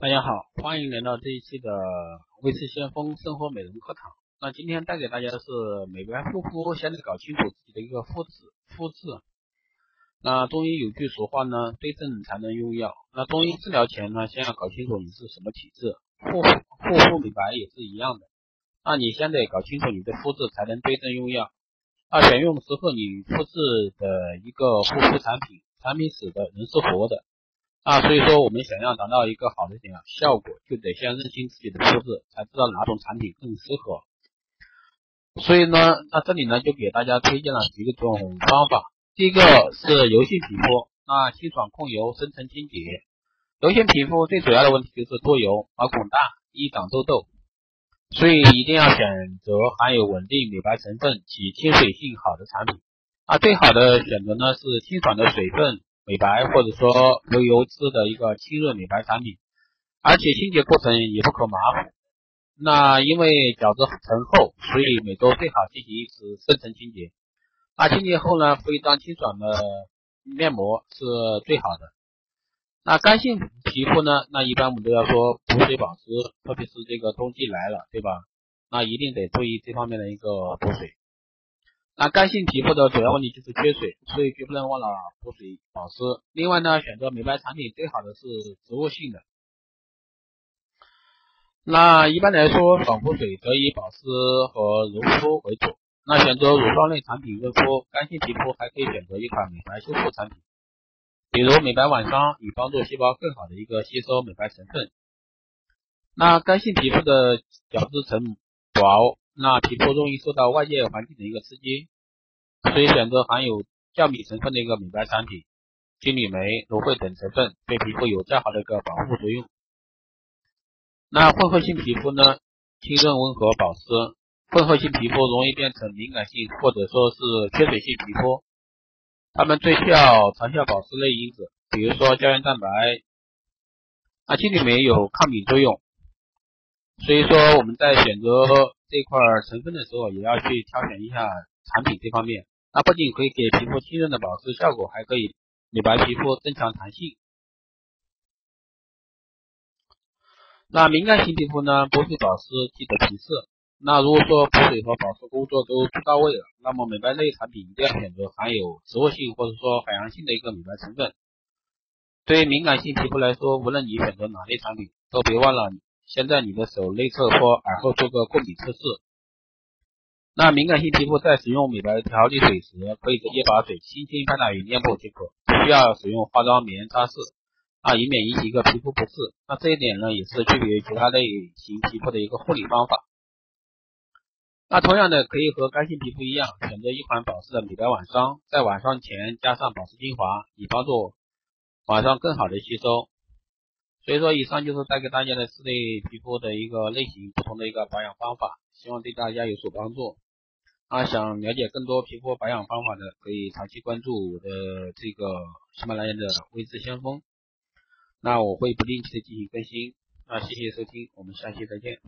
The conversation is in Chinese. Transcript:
大家好，欢迎来到这一期的微视先锋生活美容课堂。那今天带给大家的是美白护肤，先得搞清楚自己的一个肤质。肤质。那中医有句俗话呢，对症才能用药。那中医治疗前呢，先要搞清楚你是什么体质。护护肤美白也是一样的。那你先得搞清楚你的肤质，才能对症用药。那选用适合你肤质的一个护肤产品，产品死的人是活的。啊，所以说我们想要达到一个好的怎样效果，就得先认清自己的肤质，才知道哪种产品更适合。所以呢，那这里呢就给大家推荐了几种方法。第一个是油性皮肤，那清爽控油，深层清洁。油性皮肤最主要的问题就是多油，毛孔大，易长痘痘，所以一定要选择含有稳定美白成分及亲水性好的产品。啊，最好的选择呢是清爽的水分。美白或者说无油脂的一个清润美白产品，而且清洁过程也不可马虎。那因为角质层厚，所以每周最好进行一次深层清洁。那清洁后呢，敷一张清爽的面膜是最好的。那干性皮肤呢，那一般我们都要说补水保湿，特别是这个冬季来了，对吧？那一定得注意这方面的一个补水。那干性皮肤的主要问题就是缺水，所以绝不能忘了补水保湿。另外呢，选择美白产品最好的是植物性的。那一般来说，爽肤水则以保湿和柔肤为主。那选择乳霜类产品润肤，干性皮肤还可以选择一款美白修复产品，比如美白晚霜，以帮助细胞更好的一个吸收美白成分。那干性皮肤的角质层薄。那皮肤容易受到外界环境的一个刺激，所以选择含有降敏成分的一个美白产品，金缕梅、芦荟等成分对皮肤有较好的一个保护作用。那混合性皮肤呢，清润温和保湿。混合性皮肤容易变成敏感性或者说是缺水性皮肤，它们最需要长效保湿类因子，比如说胶原蛋白。那金缕梅有抗敏作用，所以说我们在选择。这块成分的时候，也要去挑选一下产品这方面。那不仅可以给皮肤清润的保湿效果，还可以美白皮肤，增强弹性。那敏感型皮肤呢，补水保湿记得平视。那如果说补水和保湿工作都做到位了，那么美白类产品一定要选择含有植物性或者说海洋性的一个美白成分。对于敏感性皮肤来说，无论你选择哪类产品，都别忘了。先在你的手内侧或耳后做个过敏测试。那敏感性皮肤在使用美白调理水时，可以直接把水轻轻拍打于面部即可，不需要使用化妆棉擦拭啊，以免引起一个皮肤不适。那这一点呢，也是区别于其他类型皮肤的一个护理方法。那同样的，可以和干性皮肤一样，选择一款保湿的美白晚霜，在晚上前加上保湿精华，以帮助晚上更好的吸收。所以说，以上就是带给大家的四类皮肤的一个类型，不同的一个保养方法，希望对大家有所帮助。啊，想了解更多皮肤保养方法的，可以长期关注我的这个喜马拉雅的微智先锋。那我会不定期的进行更新。那谢谢收听，我们下期再见。